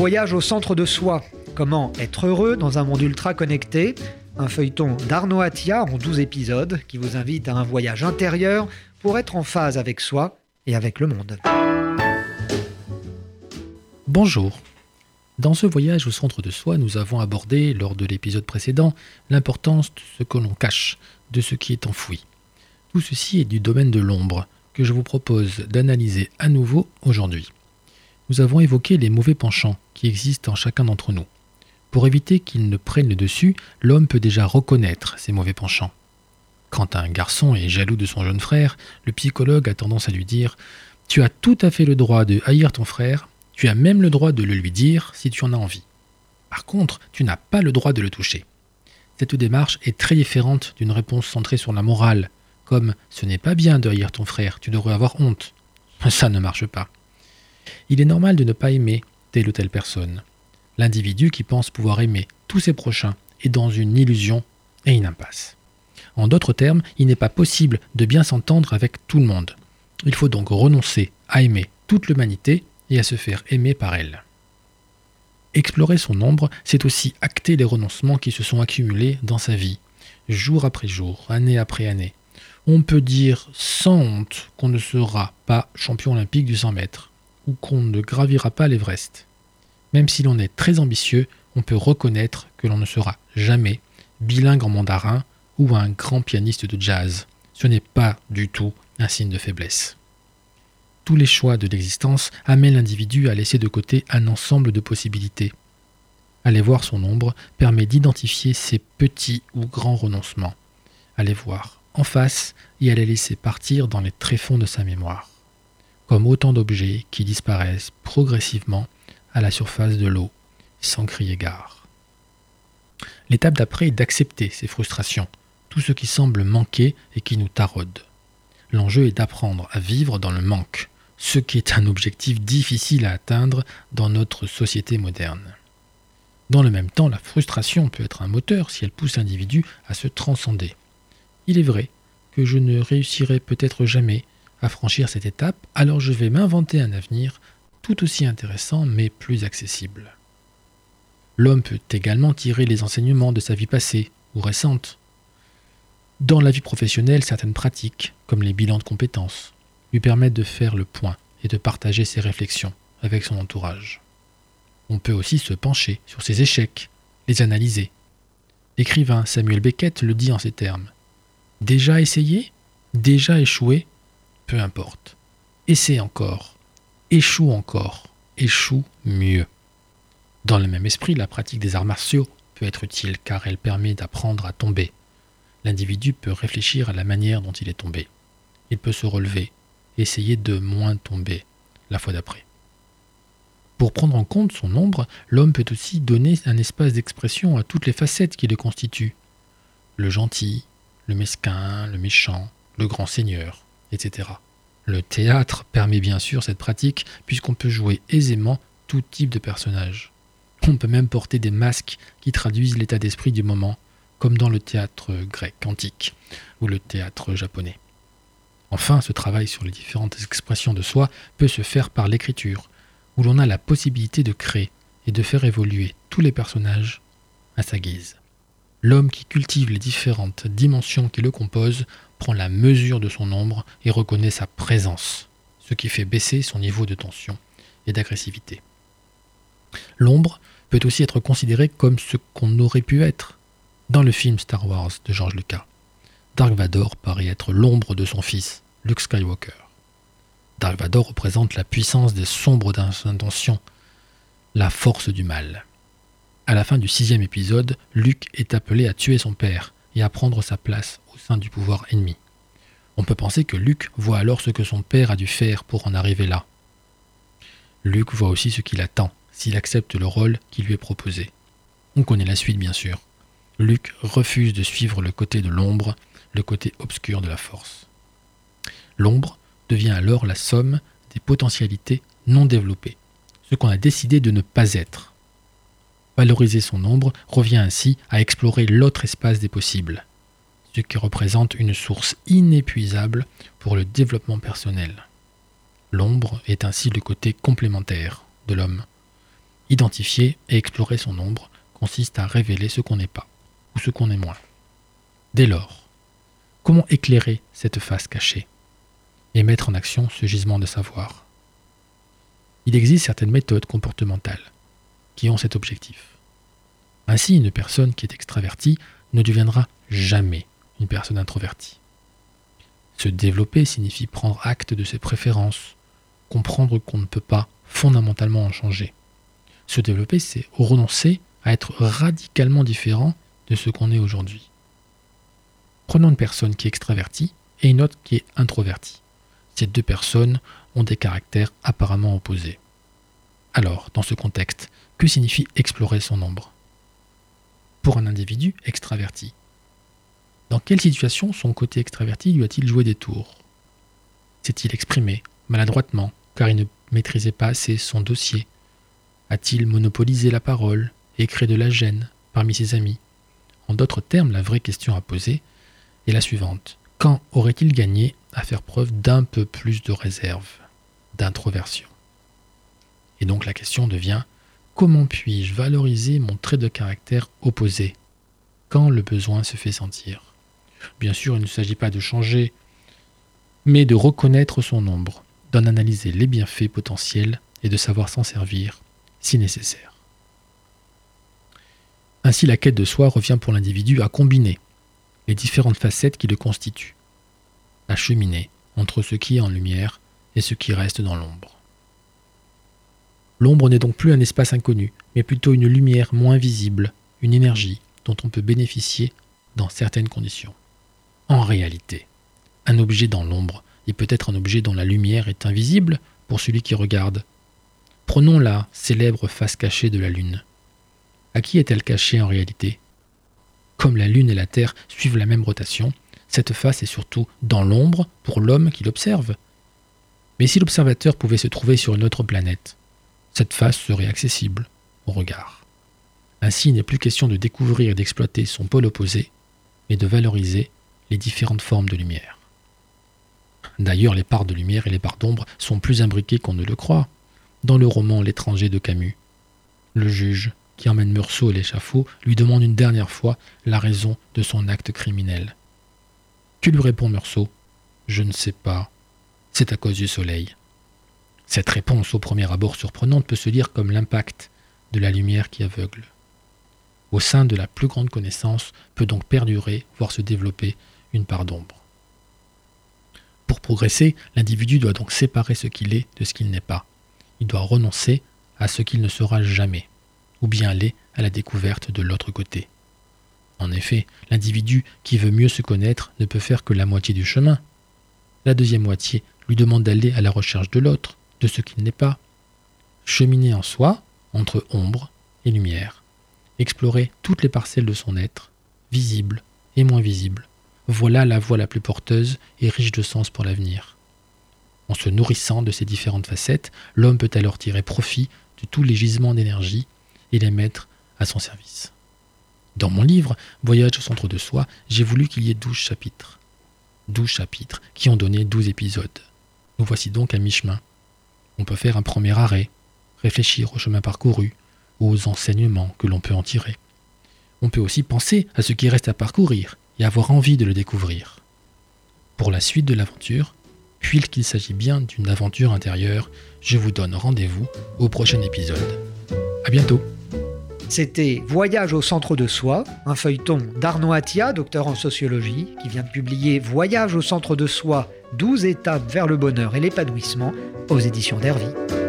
Voyage au centre de soi. Comment être heureux dans un monde ultra connecté? Un feuilleton d'Arnaud Attia en 12 épisodes qui vous invite à un voyage intérieur pour être en phase avec soi et avec le monde. Bonjour. Dans ce voyage au centre de soi, nous avons abordé, lors de l'épisode précédent, l'importance de ce que l'on cache, de ce qui est enfoui. Tout ceci est du domaine de l'ombre, que je vous propose d'analyser à nouveau aujourd'hui. Nous avons évoqué les mauvais penchants qui existent en chacun d'entre nous. Pour éviter qu'ils ne prennent le dessus, l'homme peut déjà reconnaître ces mauvais penchants. Quand un garçon est jaloux de son jeune frère, le psychologue a tendance à lui dire Tu as tout à fait le droit de haïr ton frère, tu as même le droit de le lui dire si tu en as envie. Par contre, tu n'as pas le droit de le toucher. Cette démarche est très différente d'une réponse centrée sur la morale, comme Ce n'est pas bien de haïr ton frère, tu devrais avoir honte. Ça ne marche pas. Il est normal de ne pas aimer telle ou telle personne. L'individu qui pense pouvoir aimer tous ses prochains est dans une illusion et une impasse. En d'autres termes, il n'est pas possible de bien s'entendre avec tout le monde. Il faut donc renoncer à aimer toute l'humanité et à se faire aimer par elle. Explorer son ombre, c'est aussi acter les renoncements qui se sont accumulés dans sa vie, jour après jour, année après année. On peut dire sans honte qu'on ne sera pas champion olympique du 100 mètres ou qu'on ne gravira pas l'Everest. Même si l'on est très ambitieux, on peut reconnaître que l'on ne sera jamais bilingue en mandarin ou un grand pianiste de jazz. Ce n'est pas du tout un signe de faiblesse. Tous les choix de l'existence amènent l'individu à laisser de côté un ensemble de possibilités. Aller voir son ombre permet d'identifier ses petits ou grands renoncements, Aller voir en face et les laisser partir dans les tréfonds de sa mémoire comme autant d'objets qui disparaissent progressivement à la surface de l'eau, sans crier gare. L'étape d'après est d'accepter ces frustrations, tout ce qui semble manquer et qui nous taraude. L'enjeu est d'apprendre à vivre dans le manque, ce qui est un objectif difficile à atteindre dans notre société moderne. Dans le même temps, la frustration peut être un moteur si elle pousse l'individu à se transcender. Il est vrai que je ne réussirai peut-être jamais à franchir cette étape, alors je vais m'inventer un avenir tout aussi intéressant mais plus accessible. L'homme peut également tirer les enseignements de sa vie passée ou récente. Dans la vie professionnelle, certaines pratiques, comme les bilans de compétences, lui permettent de faire le point et de partager ses réflexions avec son entourage. On peut aussi se pencher sur ses échecs, les analyser. L'écrivain Samuel Beckett le dit en ces termes. Déjà essayé? Déjà échoué? Peu importe. Essaie encore, échoue encore, échoue mieux. Dans le même esprit, la pratique des arts martiaux peut être utile car elle permet d'apprendre à tomber. L'individu peut réfléchir à la manière dont il est tombé. Il peut se relever, essayer de moins tomber la fois d'après. Pour prendre en compte son ombre, l'homme peut aussi donner un espace d'expression à toutes les facettes qui le constituent. Le gentil, le mesquin, le méchant, le grand seigneur, etc. Le théâtre permet bien sûr cette pratique puisqu'on peut jouer aisément tout type de personnage. On peut même porter des masques qui traduisent l'état d'esprit du moment, comme dans le théâtre grec antique ou le théâtre japonais. Enfin, ce travail sur les différentes expressions de soi peut se faire par l'écriture, où l'on a la possibilité de créer et de faire évoluer tous les personnages à sa guise. L'homme qui cultive les différentes dimensions qui le composent prend la mesure de son ombre et reconnaît sa présence, ce qui fait baisser son niveau de tension et d'agressivité. L'ombre peut aussi être considérée comme ce qu'on aurait pu être dans le film Star Wars de George Lucas. Dark Vador paraît être l'ombre de son fils, Luke Skywalker. Dark Vador représente la puissance des sombres intentions, la force du mal. À la fin du sixième épisode, Luke est appelé à tuer son père et à prendre sa place au sein du pouvoir ennemi. On peut penser que Luc voit alors ce que son père a dû faire pour en arriver là. Luc voit aussi ce qu'il attend s'il accepte le rôle qui lui est proposé. On connaît la suite bien sûr. Luc refuse de suivre le côté de l'ombre, le côté obscur de la force. L'ombre devient alors la somme des potentialités non développées, ce qu'on a décidé de ne pas être. Valoriser son ombre revient ainsi à explorer l'autre espace des possibles, ce qui représente une source inépuisable pour le développement personnel. L'ombre est ainsi le côté complémentaire de l'homme. Identifier et explorer son ombre consiste à révéler ce qu'on n'est pas, ou ce qu'on est moins. Dès lors, comment éclairer cette face cachée et mettre en action ce gisement de savoir? Il existe certaines méthodes comportementales ont cet objectif. Ainsi, une personne qui est extravertie ne deviendra jamais une personne introvertie. Se développer signifie prendre acte de ses préférences, comprendre qu'on ne peut pas fondamentalement en changer. Se développer, c'est renoncer à être radicalement différent de ce qu'on est aujourd'hui. Prenons une personne qui est extravertie et une autre qui est introvertie. Ces deux personnes ont des caractères apparemment opposés. Alors, dans ce contexte, que signifie explorer son ombre? Pour un individu extraverti, dans quelle situation son côté extraverti lui a-t-il joué des tours? S'est-il exprimé maladroitement car il ne maîtrisait pas assez son dossier? A-t-il monopolisé la parole et créé de la gêne parmi ses amis? En d'autres termes, la vraie question à poser est la suivante. Quand aurait-il gagné à faire preuve d'un peu plus de réserve, d'introversion? Et donc la question devient comment puis-je valoriser mon trait de caractère opposé quand le besoin se fait sentir? Bien sûr, il ne s'agit pas de changer, mais de reconnaître son ombre, d'en analyser les bienfaits potentiels et de savoir s'en servir si nécessaire. Ainsi, la quête de soi revient pour l'individu à combiner les différentes facettes qui le constituent, à cheminer entre ce qui est en lumière et ce qui reste dans l'ombre. L'ombre n'est donc plus un espace inconnu, mais plutôt une lumière moins visible, une énergie dont on peut bénéficier dans certaines conditions. En réalité, un objet dans l'ombre est peut-être un objet dont la lumière est invisible pour celui qui regarde. Prenons la célèbre face cachée de la Lune. À qui est-elle cachée en réalité? Comme la Lune et la Terre suivent la même rotation, cette face est surtout dans l'ombre pour l'homme qui l'observe. Mais si l'observateur pouvait se trouver sur une autre planète, cette face serait accessible au regard. Ainsi, il n'est plus question de découvrir et d'exploiter son pôle opposé, mais de valoriser les différentes formes de lumière. D'ailleurs, les parts de lumière et les parts d'ombre sont plus imbriquées qu'on ne le croit. Dans le roman L'étranger de Camus, le juge, qui emmène Meursault à l'échafaud, lui demande une dernière fois la raison de son acte criminel. Que lui répond Meursault Je ne sais pas. C'est à cause du soleil. Cette réponse, au premier abord surprenante, peut se lire comme l'impact de la lumière qui aveugle. Au sein de la plus grande connaissance peut donc perdurer, voire se développer, une part d'ombre. Pour progresser, l'individu doit donc séparer ce qu'il est de ce qu'il n'est pas. Il doit renoncer à ce qu'il ne sera jamais, ou bien aller à la découverte de l'autre côté. En effet, l'individu qui veut mieux se connaître ne peut faire que la moitié du chemin. La deuxième moitié lui demande d'aller à la recherche de l'autre, de ce qu'il n'est pas. Cheminer en soi, entre ombre et lumière. Explorer toutes les parcelles de son être, visibles et moins visibles. Voilà la voie la plus porteuse et riche de sens pour l'avenir. En se nourrissant de ces différentes facettes, l'homme peut alors tirer profit de tous les gisements d'énergie et les mettre à son service. Dans mon livre Voyage au centre de soi, j'ai voulu qu'il y ait douze chapitres. Douze chapitres qui ont donné douze épisodes. Nous voici donc à mi-chemin. On peut faire un premier arrêt, réfléchir au chemin parcouru, aux enseignements que l'on peut en tirer. On peut aussi penser à ce qui reste à parcourir et avoir envie de le découvrir. Pour la suite de l'aventure, puisqu'il s'agit bien d'une aventure intérieure, je vous donne rendez-vous au prochain épisode. A bientôt C'était Voyage au centre de soi, un feuilleton d'Arnaud Attia, docteur en sociologie, qui vient de publier Voyage au centre de soi, 12 étapes vers le bonheur et l'épanouissement aux éditions d'Hervy.